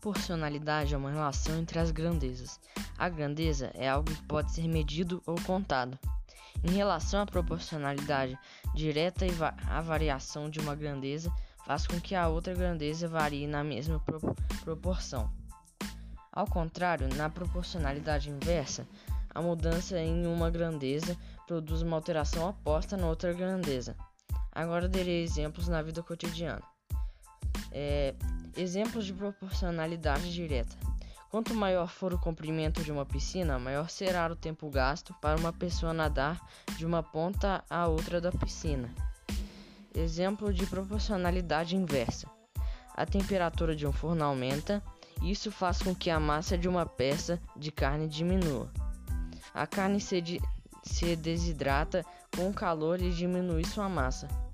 Proporcionalidade é uma relação entre as grandezas. A grandeza é algo que pode ser medido ou contado. Em relação à proporcionalidade direta, a variação de uma grandeza faz com que a outra grandeza varie na mesma pro proporção. Ao contrário, na proporcionalidade inversa, a mudança em uma grandeza produz uma alteração oposta na outra grandeza. Agora darei exemplos na vida cotidiana. É, exemplos de proporcionalidade direta. Quanto maior for o comprimento de uma piscina, maior será o tempo gasto para uma pessoa nadar de uma ponta à outra da piscina. Exemplo de proporcionalidade inversa. A temperatura de um forno aumenta, isso faz com que a massa de uma peça de carne diminua. A carne se, de se desidrata com o calor e diminui sua massa.